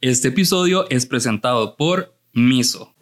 Este episodio es presentado por Miso.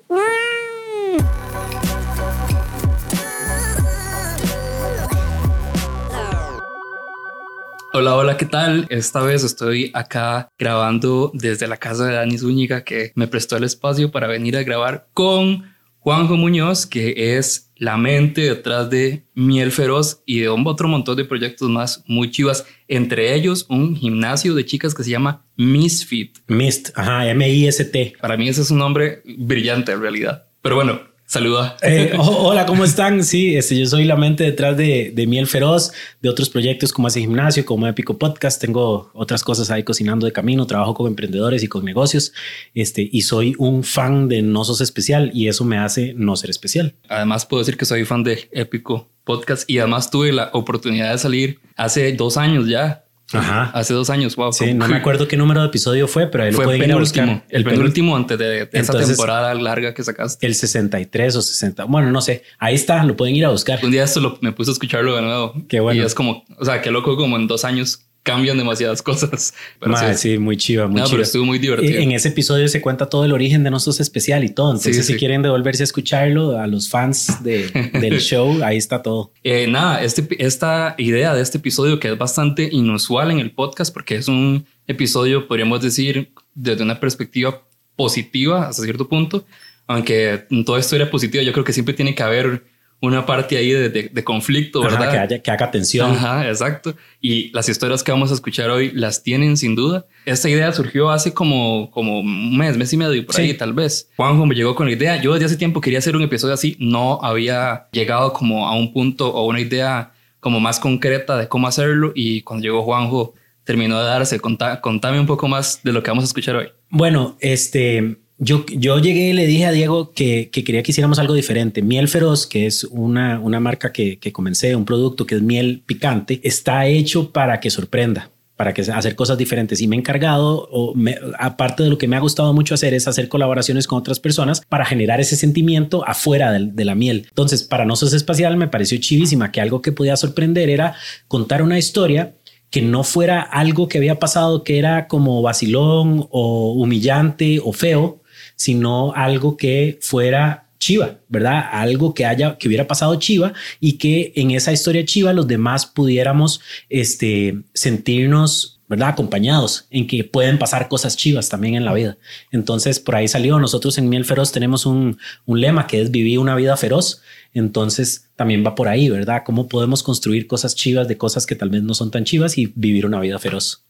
Hola, hola, ¿qué tal? Esta vez estoy acá grabando desde la casa de Dani Zúñiga que me prestó el espacio para venir a grabar con Juanjo Muñoz, que es la mente detrás de Miel Feroz y de un otro montón de proyectos más muy chivas, entre ellos un gimnasio de chicas que se llama Misfit. Mist, ajá, M-I-S-T. Para mí ese es un nombre brillante en realidad. Pero bueno, Saluda. Eh, hola, ¿cómo están? Sí, este, yo soy la mente detrás de, de, Miel Feroz, de otros proyectos como ese gimnasio, como Épico Podcast. Tengo otras cosas ahí cocinando de camino, trabajo con emprendedores y con negocios. Este, y soy un fan de No Sos Especial y eso me hace no ser especial. Además, puedo decir que soy fan de Épico Podcast y además tuve la oportunidad de salir hace dos años ya Ajá. Hace dos años, wow. Sí, no me acuerdo qué número de episodio fue, pero ahí lo pueden ir a buscar. El, penúltimo antes de, esa temporada larga que sacaste. El 63 o 60. Bueno, no sé. Ahí está, lo pueden ir a buscar. Un día esto me puse a escucharlo de nuevo. Qué bueno. Y es como, o sea, qué loco como en dos años cambian demasiadas cosas. Pero sí, muy chiva, muy no, Pero estuvo muy divertido. En ese episodio se cuenta todo el origen de nosotros especial y todo. Entonces, si quieren devolverse a escucharlo, a los fans de, del show, ahí está todo. Eh, nada, este, esta idea de este episodio que es bastante inusual en el podcast porque es un episodio, podríamos decir, desde una perspectiva positiva hasta cierto punto. Aunque en toda historia positiva yo creo que siempre tiene que haber una parte ahí de, de, conflicto, ¿verdad? que, haya, que haga tensión. Ajá, exacto. Y las historias que vamos a escuchar hoy las tienen sin duda. Esta idea surgió hace como, como un mes, mes y medio, por ahí tal vez. Juanjo me llegó con la idea. Yo desde hace tiempo quería hacer un episodio así. No había llegado como a un punto o una idea como más concreta de cómo hacerlo. Y cuando llegó Juanjo, terminó de darse. contame un poco más de lo que vamos a escuchar hoy. Bueno, este yo, yo llegué y le dije a Diego que, que, quería que hiciéramos algo diferente. Miel Feroz, que es una, una marca que, que comencé, un producto que es miel picante, está hecho para que sorprenda para que hacer cosas diferentes y me he encargado o aparte de lo que me ha gustado mucho hacer es hacer colaboraciones con otras personas para generar ese sentimiento afuera de, de la miel. Entonces, para nosotros espacial me pareció chivísima que algo que podía sorprender era contar una historia que no fuera algo que había pasado que era como vacilón o humillante o feo, sino algo que fuera chiva, ¿verdad? Algo que haya, que hubiera pasado chiva y que en esa historia chiva los demás pudiéramos este, sentirnos ¿verdad? Acompañados en que pueden pasar cosas chivas también en la vida. Entonces, por ahí salió, nosotros en Miel Feroz tenemos un, un, lema que es vivir una vida feroz. Entonces, también va por ahí, ¿verdad? ¿Cómo podemos construir cosas chivas de cosas que tal vez no son tan chivas y vivir una vida feroz?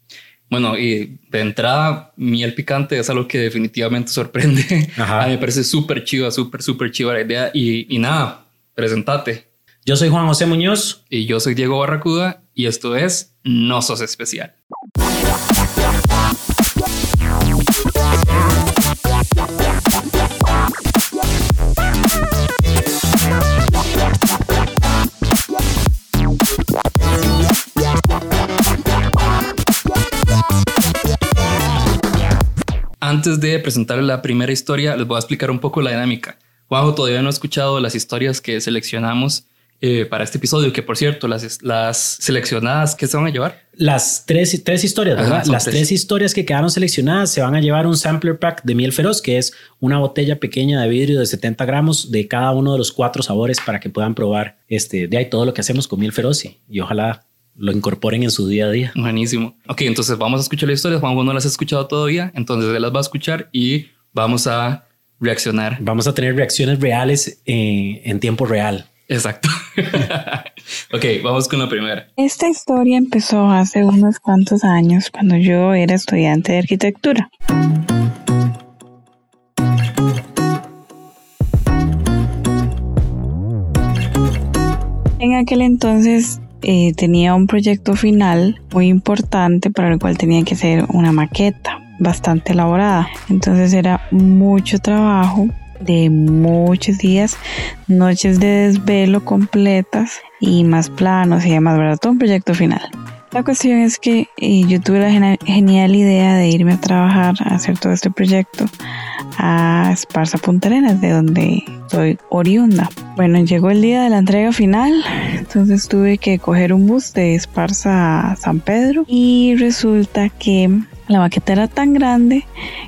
Bueno, y de entrada, miel picante es algo que definitivamente sorprende. A mí me parece súper chiva, súper, súper chiva la idea. Y, y nada, presentate. Yo soy Juan José Muñoz. Y yo soy Diego Barracuda. Y esto es No Sos Especial. Antes de presentar la primera historia, les voy a explicar un poco la dinámica. Juanjo todavía no ha escuchado las historias que seleccionamos eh, para este episodio, que por cierto, las, las seleccionadas, ¿qué se van a llevar? Las tres, tres historias, ¿verdad? las tres. historias que quedaron seleccionadas se van a llevar un sampler pack de miel feroz, que es una botella pequeña de vidrio de 70 gramos de cada uno de los cuatro sabores para que puedan probar este, de ahí todo lo que hacemos con miel feroz y, y ojalá lo incorporen en su día a día. Buenísimo. Ok, entonces vamos a escuchar la historia. Juan no las ha escuchado todavía, entonces él las va a escuchar y vamos a reaccionar. Vamos a tener reacciones reales eh, en tiempo real. Exacto. ok, vamos con la primera. Esta historia empezó hace unos cuantos años cuando yo era estudiante de arquitectura. En aquel entonces eh, tenía un proyecto final muy importante para el cual tenía que hacer una maqueta bastante elaborada. Entonces era mucho trabajo de muchos días, noches de desvelo completas y más planos y demás, ¿verdad? Todo un proyecto final. La cuestión es que eh, yo tuve la genial idea de irme a trabajar a hacer todo este proyecto a Esparza Punta Arenas, de donde soy oriunda. Bueno, llegó el día de la entrega final, entonces tuve que coger un bus de Esparza a San Pedro y resulta que La maqueta era tan grande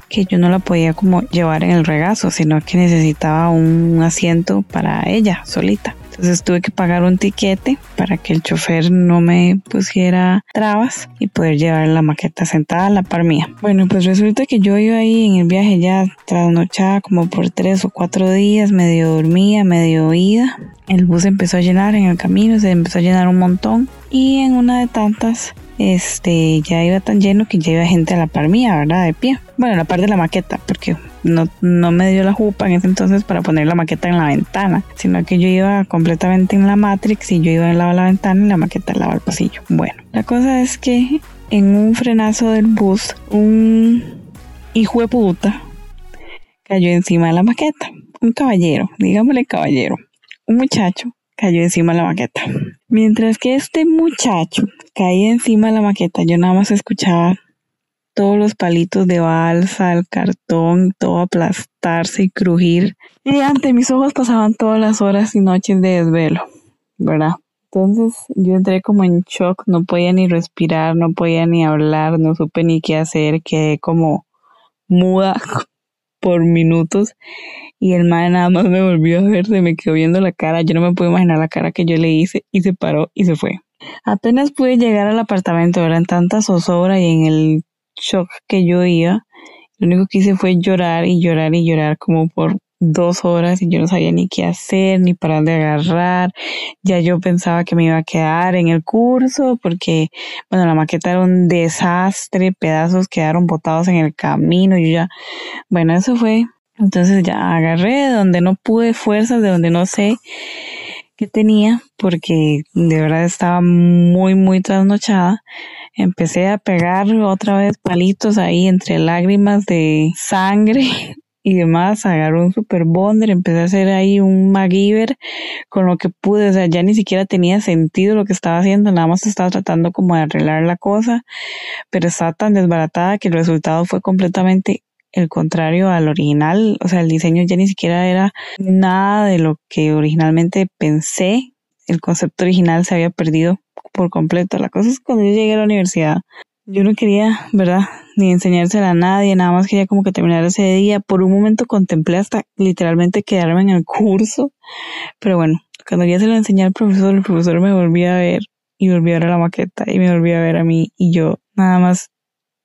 que yo no la podía como llevar en el regazo, sino que necesitaba un asiento para ella solita. Entonces tuve que pagar un tiquete para que el chofer no me pusiera trabas y poder llevar la maqueta sentada a la par mía. Bueno, pues resulta que yo iba ahí en el viaje ya trasnochada como por tres o cuatro días, medio dormía, medio oída. El bus empezó a llenar en el camino, se empezó a llenar un montón y en una de tantas este ya iba tan lleno que ya iba gente a la par mía, ¿verdad? De pie. Bueno, la par de la maqueta, porque no, no me dio la jupa en ese entonces para poner la maqueta en la ventana, sino que yo iba completamente en la Matrix y yo iba al lado de la ventana y la maqueta al lado del pasillo. Bueno, la cosa es que en un frenazo del bus, un hijo de puta cayó encima de la maqueta. Un caballero, digámosle caballero, un muchacho cayó encima de la maqueta. Mientras que este muchacho caía encima de la maqueta, yo nada más escuchaba todos los palitos de balsa, el cartón, todo aplastarse y crujir. Y ante mis ojos pasaban todas las horas y noches de desvelo, ¿verdad? Entonces yo entré como en shock, no podía ni respirar, no podía ni hablar, no supe ni qué hacer, quedé como muda por minutos y el man nada más me volvió a ver, se me quedó viendo la cara, yo no me puedo imaginar la cara que yo le hice y se paró y se fue. Apenas pude llegar al apartamento, eran tanta zozobra y en el shock que yo iba, lo único que hice fue llorar y llorar y llorar como por dos horas y yo no sabía ni qué hacer, ni para dónde agarrar. Ya yo pensaba que me iba a quedar en el curso porque, bueno, la maqueta era un desastre, pedazos quedaron botados en el camino y ya, bueno, eso fue. Entonces ya agarré donde no pude fuerzas, de donde no sé qué tenía, porque de verdad estaba muy, muy trasnochada. Empecé a pegar otra vez palitos ahí entre lágrimas de sangre y demás, agarré un super bonder, empecé a hacer ahí un MacGyver con lo que pude, o sea, ya ni siquiera tenía sentido lo que estaba haciendo, nada más estaba tratando como de arreglar la cosa, pero estaba tan desbaratada que el resultado fue completamente el contrario al original, o sea, el diseño ya ni siquiera era nada de lo que originalmente pensé, el concepto original se había perdido por completo. La cosa es cuando yo llegué a la universidad, yo no quería, ¿verdad? Ni enseñársela a nadie, nada más quería como que terminar ese día. Por un momento contemplé hasta literalmente quedarme en el curso. Pero bueno, cuando ya se lo enseñé al profesor, el profesor me volvía a ver y volvió a ver la maqueta y me volvía a ver a mí y yo nada más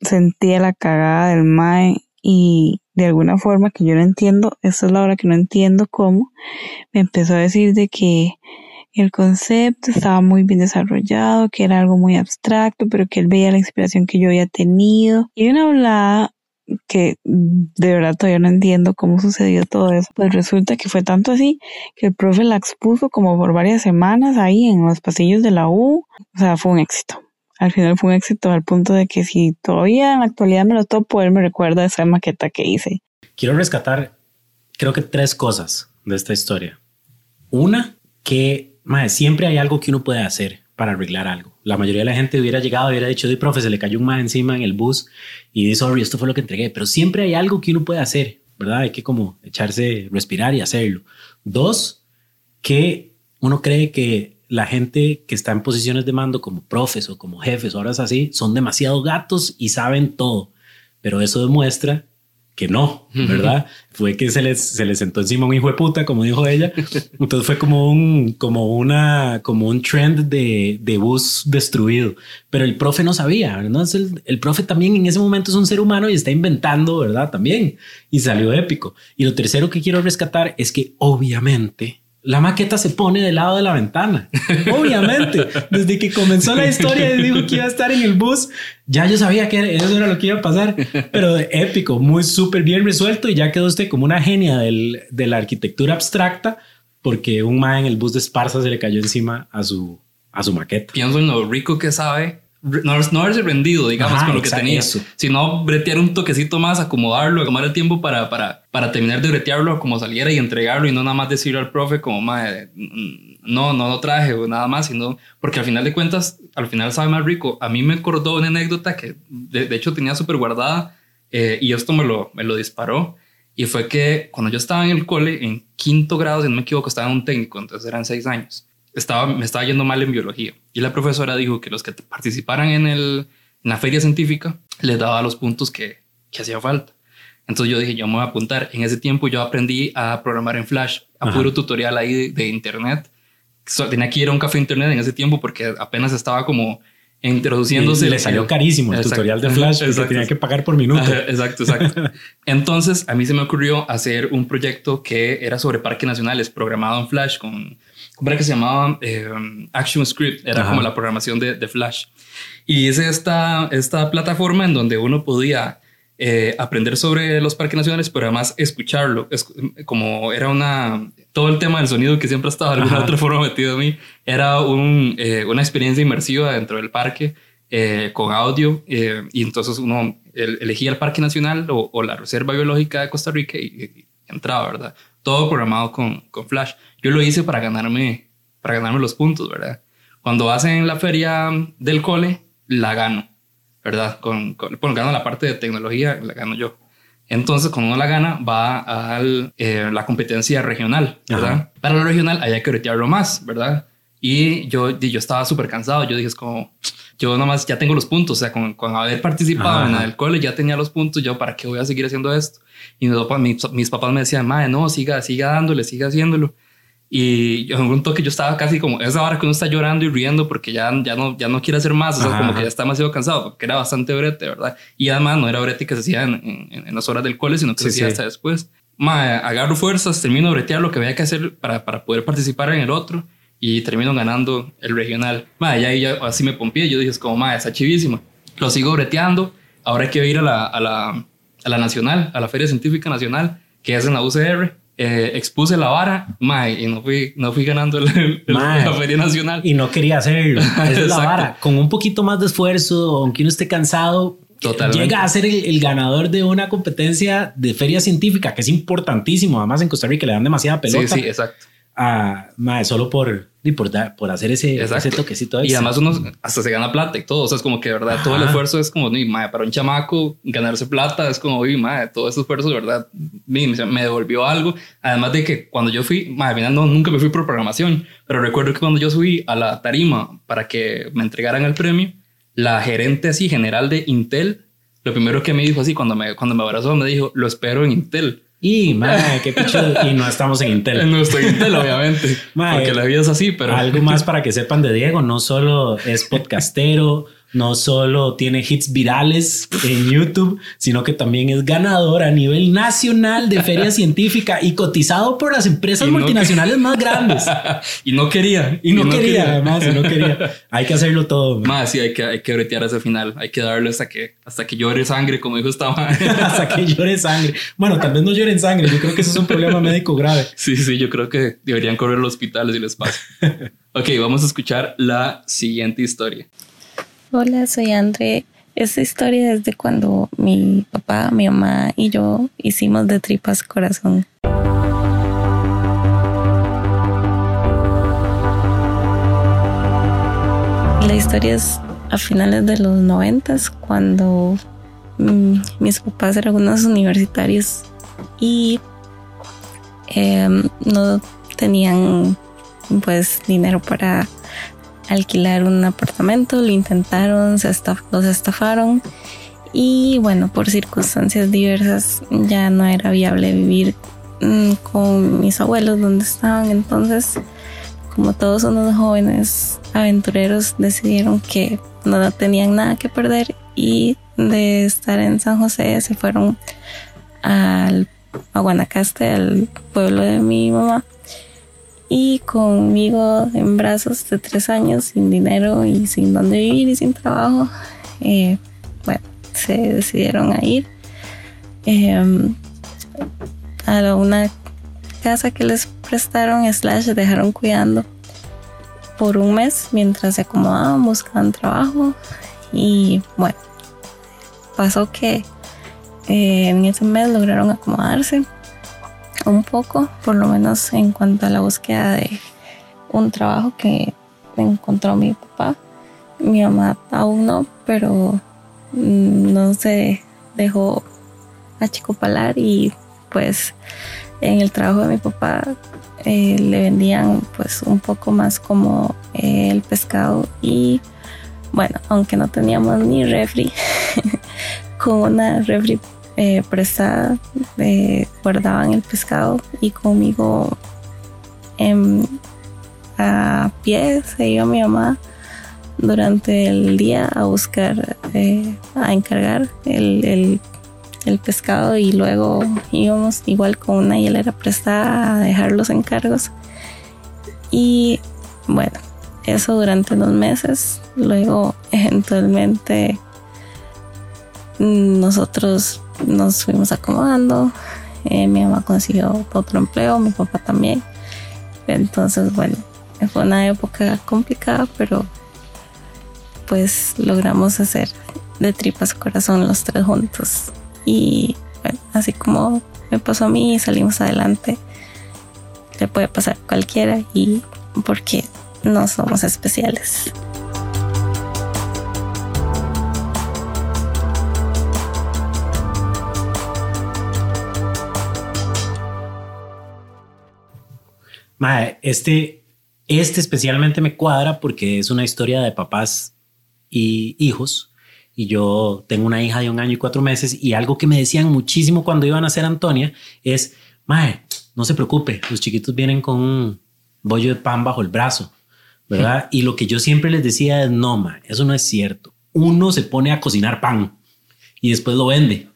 sentía la cagada del mae y de alguna forma que yo no entiendo, esta es la hora que no entiendo cómo, me empezó a decir de que el concepto estaba muy bien desarrollado, que era algo muy abstracto, pero que él veía la inspiración que yo había tenido. Y una hablada que de verdad todavía no entiendo cómo sucedió todo eso. Pues resulta que fue tanto así que el profe la expuso como por varias semanas ahí en los pasillos de la U. O sea, fue un éxito. Al final fue un éxito al punto de que si todavía en la actualidad me lo topo, él me recuerda esa maqueta que hice. Quiero rescatar, creo que tres cosas de esta historia. Una, que siempre hay algo que uno puede hacer para arreglar algo. La mayoría de la gente hubiera llegado, hubiera dicho, di profe, se le cayó un más encima en el bus y dice, sorry, esto fue lo que entregué. Pero siempre hay algo que uno puede hacer, ¿verdad? Hay que como echarse, respirar y hacerlo. Dos, que uno cree que la gente que está en posiciones de mando como profes o como jefes o horas así son demasiado gatos y saben todo. Pero eso demuestra que no, ¿verdad? fue que se les, se les sentó encima un hijo de puta, como dijo ella. Entonces fue como un, como una, como un trend de, de bus destruido. Pero el profe no sabía, ¿verdad? El, el profe también en ese momento es un ser humano y está inventando, ¿verdad? También. Y salió épico. Y lo tercero que quiero rescatar es que obviamente la maqueta se pone del lado de la ventana. Obviamente, desde que comenzó la historia y dijo que iba a estar en el bus, ya yo sabía que eso era lo que iba a pasar, pero épico, muy súper bien resuelto y ya quedó usted como una genia del, de la arquitectura abstracta porque un ma en el bus de Esparza se le cayó encima a su, a su maqueta. Pienso en lo rico que sabe no, no haberse rendido, digamos, con lo que tenía, sino bretear un toquecito más, acomodarlo, tomar el tiempo para, para, para terminar de bretearlo como saliera y entregarlo y no nada más decirle al profe como, madre, no, no lo traje o nada más, sino porque al final de cuentas, al final sabe más rico. A mí me acordó una anécdota que de, hecho tenía súper guardada eh, y esto me lo, me lo disparó. Y fue que cuando yo estaba en el cole, en quinto grado, si no me equivoco, estaba en un técnico, entonces eran seis años estaba, me estaba yendo mal en biología. Y la profesora dijo que los que participaran en, el, en la feria científica les daba los puntos que, que hacía falta. Entonces yo dije, yo me voy a apuntar. En ese tiempo yo aprendí a programar en Flash, a puro tutorial ahí de, internet. tenía que ir a un café internet en ese tiempo porque apenas estaba como introduciéndose. Y le salió carísimo el tutorial de Flash porque tenía que pagar por minuto. exacto, exacto. Entonces a mí se me ocurrió hacer un proyecto que era sobre parques nacionales, programado en Flash con, ¿cómo era que se llamaba? Eh, Action Script, era como la programación de, de, Flash. Y hice esta, esta plataforma en donde uno podía eh, aprender sobre los parques nacionales, pero además escucharlo. Es, como era una. Todo el tema del sonido que siempre ha estado de alguna otra forma metido a mí, era un, eh, una experiencia inmersiva dentro del parque eh, con audio. y entonces uno elegía el Parque Nacional o, la Reserva Biológica de Costa Rica y, entraba, ¿verdad? Todo programado con, con Flash. Yo lo hice para ganarme, para ganarme los puntos, ¿verdad? Cuando hacen la feria del cole, la gano ¿verdad? Con, con, bueno, gano la parte de tecnología, la gano yo. Entonces, cuando uno la gana, va a eh, la competencia regional, ¿verdad? Para la regional hay que bretearlo más, ¿verdad? Y yo, yo estaba súper cansado. Yo dije, es como, yo nomás ya tengo los puntos. O sea, con, con haber participado en el cole, ya tenía los puntos. Yo, ¿para qué voy a seguir haciendo esto? Y mis, mis papás me decían, madre, no, siga, siga dándole, siga haciéndolo. Y en un toque yo estaba casi como esa hora que uno está llorando y riendo porque ya, ya, no, ya no quiere hacer más, o sea, como que ya está demasiado cansado, porque era bastante brete, ¿verdad? Y además no era brete que se hacía en, en, las horas del cole, sino que se hacía hasta después. Ma, agarro fuerzas, termino de bretear lo que había que hacer para, para poder participar en el otro y termino ganando el regional. Ma, ya, ya así me pompié, yo dije, es como, ma, está chivísimo. Lo sigo breteando, ahora hay que ir a la, a la, a la nacional, a la Feria Científica Nacional, que es en la UCR eh, expuse la vara, y no fui, no fui ganando la Feria Nacional. Y no quería hacerlo. Esa es la vara. Con un poquito más de esfuerzo, aunque uno esté cansado, llega a ser el, ganador de una competencia de feria científica, que es importantísimo. Además, en Costa Rica le dan demasiada pelota. Sí, sí, exacto. A, solo por, por, por hacer ese, ese toquecito. Y además uno hasta se gana plata y todo. O sea, es como que de verdad todo el esfuerzo es como, madre, para un chamaco ganarse plata es como, uy, madre, todo ese esfuerzo de verdad me, me, devolvió algo. Además de que cuando yo fui, madre, al final no, nunca me fui por programación, pero recuerdo que cuando yo subí a la tarima para que me entregaran el premio, la gerente así general de Intel, lo primero que me dijo así cuando me, cuando me abrazó, me dijo, lo espero en Intel. Y, madre, qué picho. y no estamos en Intel. No estoy en Intel, obviamente. porque la vida es así, pero. Algo más para que sepan de Diego: no solo es podcastero, no solo tiene hits virales en YouTube, sino que también es ganador a nivel nacional de feria científica y cotizado por las empresas multinacionales más grandes. y no quería. Y no, quería, además, y no quería. Hay que hacerlo todo. Más, sí, hay que, hay que bretear ese final. Hay que darle hasta que, hasta que llore sangre, como dijo esta hasta que llore sangre. Bueno, tal vez no lloren sangre. Yo creo que eso es un problema médico grave. Sí, sí, yo creo que deberían correr los hospitales y les pasa. ok, vamos a escuchar la siguiente historia. Hola, soy André. Esta historia es de cuando mi papá, mi mamá y yo hicimos de tripas corazón. La historia es a finales de los noventas, cuando mm, mis papás eran unos universitarios y em, no tenían pues dinero para alquilar un apartamento, lo intentaron, se los estafaron y bueno, por circunstancias diversas ya no era viable vivir mm, con mis abuelos donde estaban. Entonces, como todos unos jóvenes aventureros, decidieron que no tenían nada que perder y de estar en San José se fueron al, a Guanacaste, al pueblo de mi mamá y conmigo en brazos de tres años, sin dinero y sin dónde vivir y sin trabajo, eh, bueno, se decidieron a ir em, a una casa que les prestaron, slash, dejaron cuidando por un mes mientras se acomodaban, buscaban trabajo y bueno, pasó que eh, en ese mes lograron acomodarse un poco, por lo menos en cuanto a la búsqueda de un trabajo que encontró mi papá. Mi mamá aún no, pero no se dejó achicopalar y pues en el trabajo de mi papá eh, le vendían pues un poco más como el pescado y bueno, aunque no teníamos ni refri, con una refri eh, prestada, eh, guardaban el pescado y conmigo em, a pie se iba mi mamá durante el día a buscar, eh, a encargar el, el, pescado y luego íbamos igual con una hielera prestada a dejar los encargos. Y bueno, eso durante dos meses. Luego, eventualmente, nosotros nos fuimos acomodando. Eh, mi mamá consiguió otro empleo, mi papá también. Entonces, bueno, fue una época complicada, pero pues logramos hacer de tripas corazón los tres juntos. Y bueno, así como me pasó a mí y salimos adelante, le puede pasar a cualquiera y porque no somos especiales. Este, este especialmente me cuadra porque es una historia de papás y hijos. Y yo tengo una hija de un año y cuatro meses y algo que me decían muchísimo cuando iban a ser Antonia es, Mae, no se preocupe, los chiquitos vienen con un bollo de pan bajo el brazo, ¿verdad? Y lo que yo siempre les decía es, no, mae, eso no es cierto. Uno se pone a cocinar pan y después lo vende,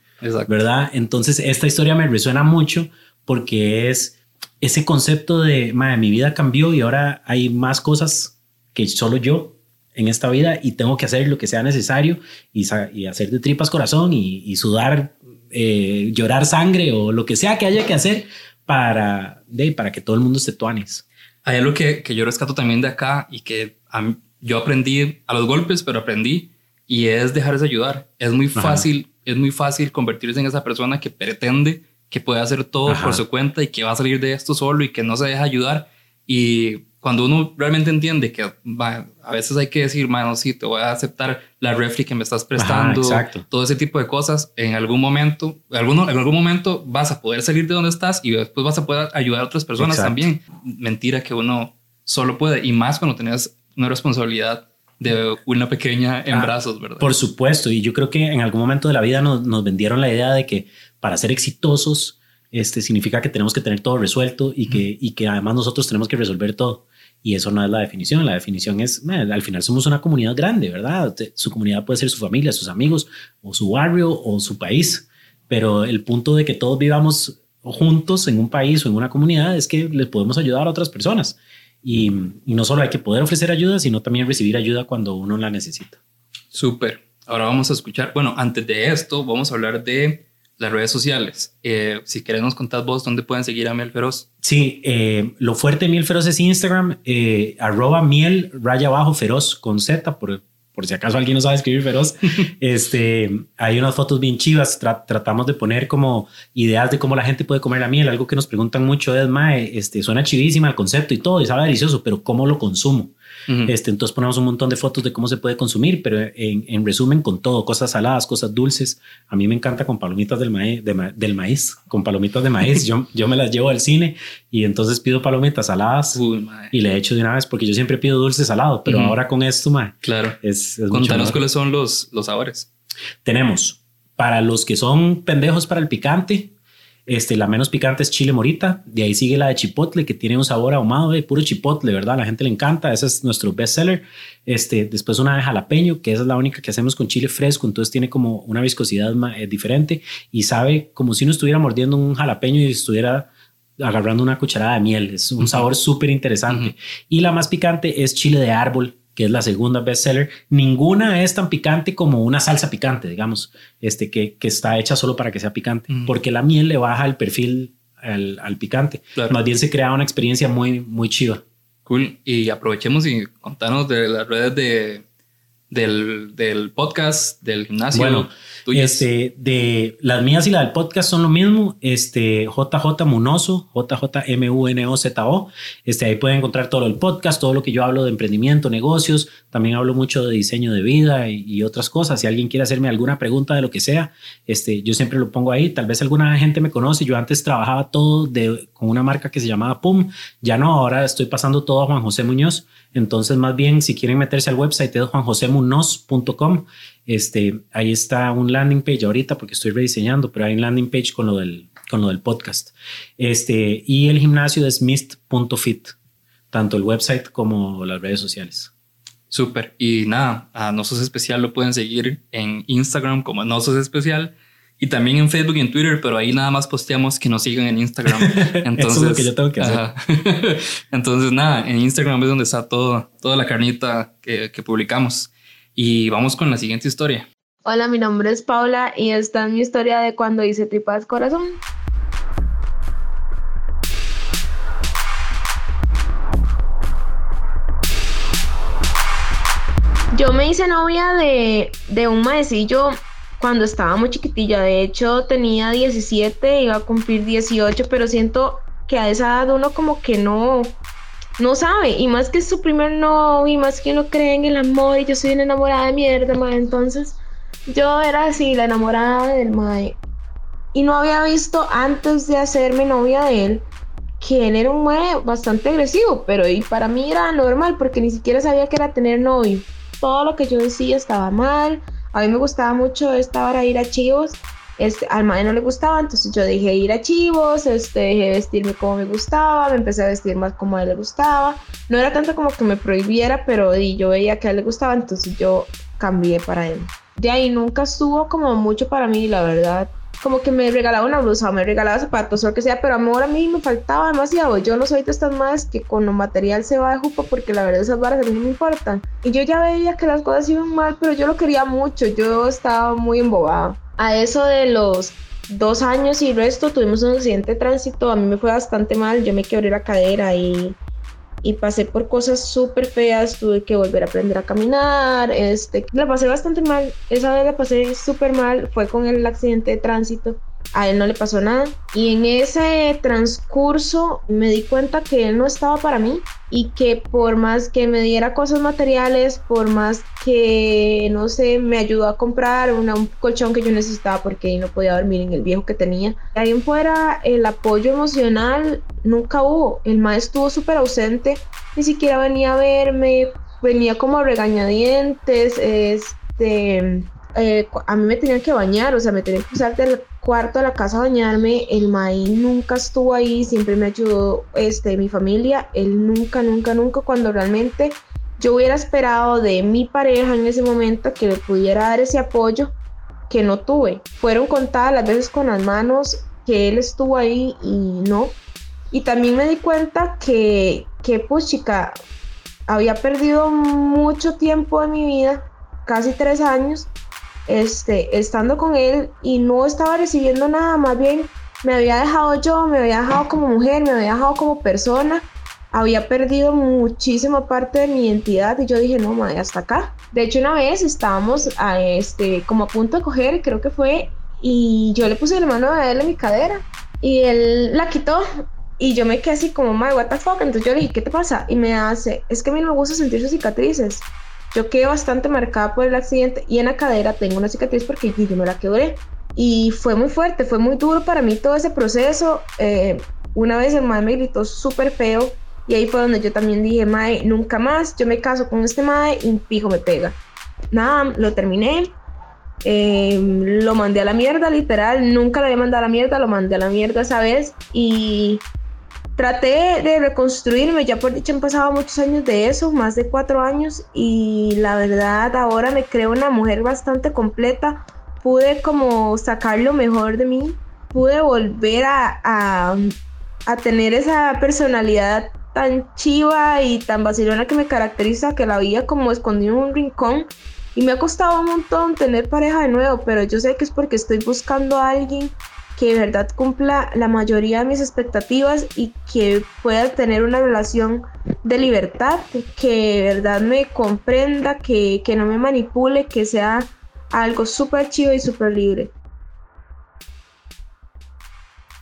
¿verdad? Entonces esta historia me resuena mucho porque es ese concepto de, mi vida cambió y ahora hay más cosas que solo yo en esta vida y tengo que hacer lo que sea necesario y, hacer de tripas corazón y, sudar, eh, llorar sangre o lo que sea que haya que hacer para, de, para que todo el mundo esté tuanes. Hay algo que, que yo rescato también de acá y que yo aprendí a los golpes, pero aprendí y es dejarse ayudar. Es muy fácil, es muy fácil convertirse en esa persona que pretende que puede hacer todo por su cuenta y que va a salir de esto solo y que no se deja ayudar. Y cuando uno realmente entiende que a veces hay que decir, mano, sí, te voy a aceptar la refri que me estás prestando, todo ese tipo de cosas, en algún momento, alguno, en algún momento vas a poder salir de donde estás y después vas a poder ayudar a otras personas también. Mentira que uno solo puede, y más cuando tenés una responsabilidad de una pequeña en ah, brazos, ¿verdad? Por supuesto, y yo creo que en algún momento de la vida nos, nos vendieron la idea de que para ser exitosos, este significa que tenemos que tener todo resuelto y que, y que además nosotros tenemos que resolver todo. Y eso no es la definición. La definición es, al final somos una comunidad grande, ¿verdad? Su comunidad puede ser su familia, sus amigos, o su barrio, o su país. Pero el punto de que todos vivamos juntos en un país o en una comunidad es que les podemos ayudar a otras personas. Y, y no solo hay que poder ofrecer ayuda, sino también recibir ayuda cuando uno la necesita. Súper. Ahora vamos a escuchar, bueno, antes de esto, vamos a hablar de las redes sociales. Eh, si querés nos contás vos dónde pueden seguir a Miel Feroz. Sí, eh, lo fuerte de Miel Feroz es Instagram, eh, arroba miel raya abajo feroz con Z, por, por si acaso alguien no sabe escribir feroz. este, hay unas fotos bien chivas, tratamos de poner como ideas de cómo la gente puede comer la miel. Algo que nos preguntan mucho es, mae, este, suena chivísima el concepto y todo, y sabe delicioso, pero ¿cómo lo consumo? Este, entonces ponemos un montón de fotos de cómo se puede consumir, pero en, resumen con todo, cosas saladas, cosas dulces. A mí me encanta con palomitas del maíz, del maíz con palomitas de maíz. yo, yo me las llevo al cine y entonces pido palomitas saladas y le echo de una vez porque yo siempre pido dulce salado, pero ahora con esto, mae, claro. Es, es Contanos cuáles son los, los sabores. Tenemos para los que son pendejos para el picante, este, la menos picante es chile morita, de ahí sigue la de chipotle que tiene un sabor ahumado de puro chipotle, ¿verdad? A la gente le encanta, ese es nuestro best seller. Este, después una de jalapeño, que esa es la única que hacemos con chile fresco, entonces tiene como una viscosidad eh, diferente y sabe como si uno estuviera mordiendo un jalapeño y estuviera agarrando una cucharada de miel, es un sabor súper interesante. Y la más picante es chile de árbol, que es la segunda bestseller, ninguna es tan picante como una salsa picante, digamos, este, que, que está hecha solo para que sea picante, porque la miel le baja el perfil al, al picante. Más bien se crea una experiencia muy, muy chiva. Cool. Y aprovechemos y contanos de las redes de, del, del podcast, del gimnasio. Bueno, este, de las mías y la del podcast son lo mismo. Este, JJ Munoso, JJ-M-U-N-O-Z-O. Este, ahí pueden encontrar todo el podcast, todo lo que yo hablo de emprendimiento, negocios. También hablo mucho de diseño de vida y, otras cosas. Si alguien quiere hacerme alguna pregunta de lo que sea, este, yo siempre lo pongo ahí. Tal vez alguna gente me conoce. Yo antes trabajaba todo de, con una marca que se llamaba PUM. Ya no, ahora estoy pasando todo a Juan José Muñoz. Entonces, más bien, si quieren meterse al website es Juan José semunos.com. Este, ahí está un landing page ahorita porque estoy rediseñando, pero hay un landing page con lo del, con lo del podcast. Este, y el gimnasio es mist.fit, tanto el website como las redes sociales. Súper. Y nada, a No Sos Especial lo pueden seguir en Instagram como No Sos Especial y también en Facebook y en Twitter, pero ahí nada más posteamos que nos sigan en Instagram. Entonces, es lo que yo tengo que hacer. Entonces, nada, en Instagram es donde está todo, toda la carnita que, que publicamos. Y vamos con la siguiente historia. Hola, mi nombre es Paula y esta es mi historia de cuando hice tripas corazón. Yo me hice novia de, de un maecillo cuando estaba muy chiquitilla. De hecho, tenía 17, iba a cumplir 18, pero siento que a esa edad uno como que no, no sabe. Y más que su primer novio, y más que uno cree en el amor, y yo soy una enamorada de mierda, mae. Entonces, yo era así, la enamorada del mae. Y no había visto antes de hacerme novia de él que él era un mae bastante agresivo, pero y para mí era normal porque ni siquiera sabía que era tener novio todo lo que yo decía estaba mal. A mí me gustaba mucho esta hora ir a chivos. Este, al madre no le gustaba, entonces yo dejé ir a chivos, este, dejé vestirme como me gustaba, me empecé a vestir más como a él le gustaba. No era tanto como que me prohibiera, pero yo veía que a él le gustaba, entonces yo cambié para él. De ahí nunca estuvo como mucho para mí, la verdad como que me regalaba una blusa, me regalaba zapatos o lo que sea, pero amor a mí me faltaba demasiado. Yo no soy de estas más que con lo material se va de jupa porque la verdad esas varas a mí no me importan. Y yo ya veía que las cosas iban mal, pero yo lo quería mucho, yo estaba muy embobada. A eso de los dos años y resto tuvimos un accidente de tránsito, a mí me fue bastante mal, yo me quebré la cadera y y pasé por cosas súper feas, tuve que volver a aprender a caminar, este, la pasé bastante mal, esa vez la pasé súper mal, fue con el accidente de tránsito a él no le pasó nada. Y en ese transcurso me di cuenta que él no estaba para mí y que por más que me diera cosas materiales, por más que, no sé, me ayudó a comprar un colchón que yo necesitaba porque no podía dormir en el viejo que tenía. Ahí en fuera, el apoyo emocional nunca hubo. El maestro estuvo súper ausente, ni siquiera venía a verme, venía como a regañadientes, este... Eh, a mí me tenían que bañar, o sea, me tenían que usar del cuarto a la casa a bañarme. El maíz nunca estuvo ahí, siempre me ayudó este, mi familia. Él nunca, nunca, nunca, cuando realmente yo hubiera esperado de mi pareja en ese momento que le pudiera dar ese apoyo que no tuve. Fueron contadas las veces con las manos que él estuvo ahí y no. Y también me di cuenta que, que pues chica, había perdido mucho tiempo de mi vida, casi tres años, este, estando con él y no estaba recibiendo nada, más bien me había dejado yo, me había dejado como mujer, me había dejado como persona, había perdido muchísima parte de mi identidad y yo dije, no, madre, hasta acá. De hecho, una vez estábamos a este, como a punto de coger, creo que fue, y yo le puse la mano a él en mi cadera y él la quitó y yo me quedé así como, madre, what the fuck, entonces yo le dije, ¿qué te pasa? Y me hace, es que a mí no me gusta sentir sus cicatrices. Yo quedé bastante marcada por el accidente y en la cadera tengo una cicatriz porque yo me la quebré. Y fue muy fuerte, fue muy duro para mí todo ese proceso. Eh, una vez el mae me gritó súper feo y ahí fue donde yo también dije, mae, nunca más, yo me caso con este mae y pijo me pega. Nada, lo terminé, eh, lo mandé a la mierda, literal, nunca lo había mandado a la mierda, lo mandé a la mierda esa vez y traté de reconstruirme, ya por dicho han pasado muchos años de eso, más de cuatro años, y la verdad ahora me creo una mujer bastante completa, pude como sacar lo mejor de mí, pude volver a, a, tener esa personalidad tan chiva y tan vacilona que me caracteriza, que la veía como escondido en un rincón. Y me ha costado un montón tener pareja de nuevo, pero yo sé que es porque estoy buscando a alguien que de verdad cumpla la mayoría de mis expectativas y que pueda tener una relación de libertad, que de verdad me comprenda, que, no me manipule, que sea algo súper chido y súper libre.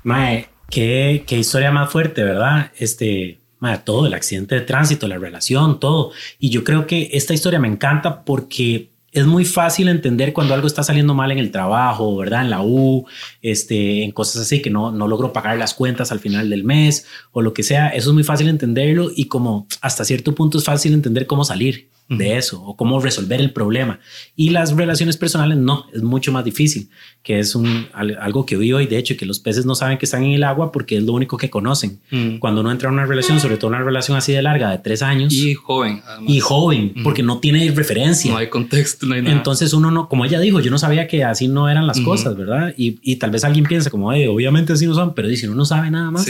Mae, qué, qué, historia más fuerte, ¿verdad? Este, mae, todo, el accidente de tránsito, la relación, todo. Y yo creo que esta historia me encanta porque es muy fácil entender cuando algo está saliendo mal en el trabajo, ¿verdad? En la U, este, en cosas así que no, no logro pagar las cuentas al final del mes o lo que sea. Eso es muy fácil entenderlo y como hasta cierto punto es fácil entender cómo salir. De eso o cómo resolver el problema. Y las relaciones personales no, es mucho más difícil, que es un, algo que vivo y de hecho que los peces no saben que están en el agua porque es lo único que conocen. Cuando uno entra en una relación, sobre todo una relación así de larga, de tres años. Y joven. Y joven, porque no tiene referencia. No hay contexto, no hay nada. Entonces uno no, como ella dijo, yo no sabía que así no eran las cosas, ¿verdad? Y, y, tal vez alguien piensa como, obviamente así no son, pero dice, uno no sabe nada más.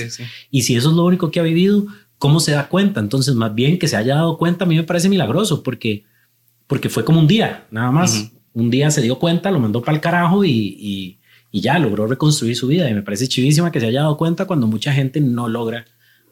Y si eso es lo único que ha vivido, ¿cómo se da cuenta? Entonces, más bien que se haya dado cuenta, a mí me parece milagroso porque, porque fue como un día, nada más. Un día se dio cuenta, lo mandó para el carajo y, y, y, ya logró reconstruir su vida. Y me parece chivísima que se haya dado cuenta cuando mucha gente no logra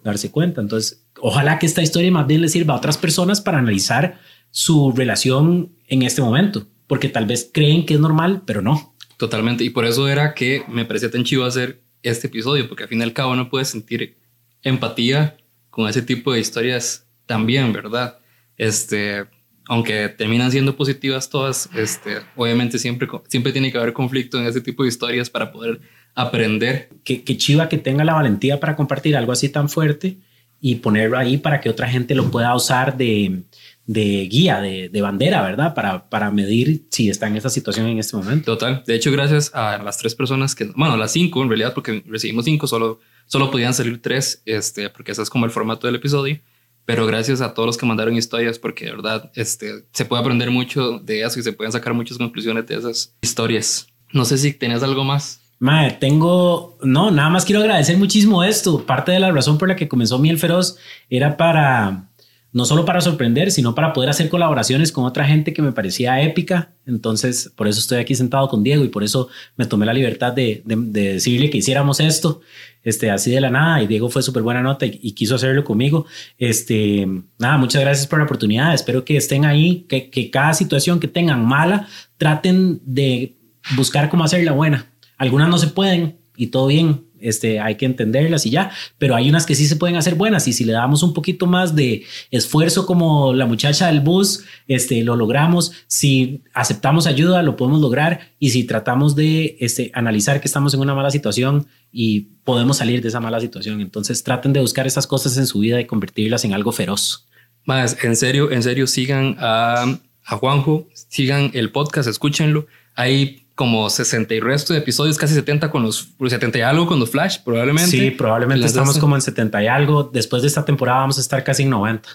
darse cuenta. Entonces, ojalá que esta historia más bien le sirva a otras personas para analizar su relación en este momento, porque tal vez creen que es normal, pero no. Totalmente. Y por eso era que me parecía tan chivo hacer este episodio, porque al fin y al cabo no puedes sentir empatía con ese tipo de historias también, ¿verdad? Este, aunque terminan siendo positivas todas, este, obviamente siempre, siempre tiene que haber conflicto en ese tipo de historias para poder aprender. Que, que chiva que tenga la valentía para compartir algo así tan fuerte y ponerlo ahí para que otra gente lo pueda usar de, de guía, de, de, bandera, ¿verdad? Para, para medir si está en esa situación en este momento. Total. De hecho, gracias a las tres personas que, bueno, las cinco en realidad, porque recibimos cinco, solo Solo podían salir tres, este, porque ese es como el formato del episodio. Pero gracias a todos los que mandaron historias, porque de verdad este, se puede aprender mucho de eso y se pueden sacar muchas conclusiones de esas historias. No sé si tenías algo más. Madre, tengo, no, nada más quiero agradecer muchísimo esto. Parte de la razón por la que comenzó Miel Feroz era para no solo para sorprender, sino para poder hacer colaboraciones con otra gente que me parecía épica. Entonces, por eso estoy aquí sentado con Diego y por eso me tomé la libertad de, decirle que hiciéramos esto, este, así de la nada. Y Diego fue súper buena nota y, quiso hacerlo conmigo. Este, nada, muchas gracias por la oportunidad. Espero que estén ahí, que, que cada situación que tengan mala, traten de buscar cómo hacerla buena. Algunas no se pueden y todo bien, este, hay que entenderlas y ya, pero hay unas que sí se pueden hacer buenas y si le damos un poquito más de esfuerzo como la muchacha del bus, este, lo logramos, si aceptamos ayuda, lo podemos lograr y si tratamos de este, analizar que estamos en una mala situación y podemos salir de esa mala situación, entonces traten de buscar esas cosas en su vida y convertirlas en algo feroz. Más, en serio, en serio, sigan a, Juanjo, sigan el podcast, escúchenlo. Hay como 60 y resto de episodios, casi 70 con los 70 y algo con los Flash, probablemente. Sí, probablemente estamos como en 70 y algo. Después de esta temporada vamos a estar casi en 90.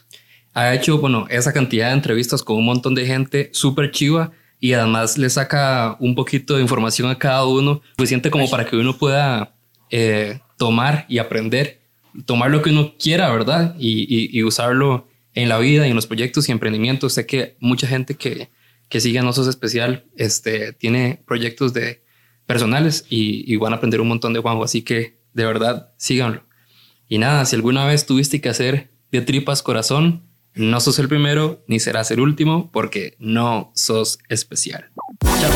Ha hecho, bueno, esa cantidad de entrevistas con un montón de gente súper chiva y además le saca un poquito de información a cada uno, suficiente como para que uno pueda eh, tomar y aprender, tomar lo que uno quiera, ¿verdad? Y, y usarlo en la vida y en los proyectos y emprendimientos. Sé que mucha gente que, que sigan Osos Especial, este, tiene proyectos de personales y, van a aprender un montón de Juanjo, así que de verdad síganlo. Y nada, si alguna vez tuviste que hacer de tripas corazón, no sos el primero ni serás el último porque no sos especial. Chao.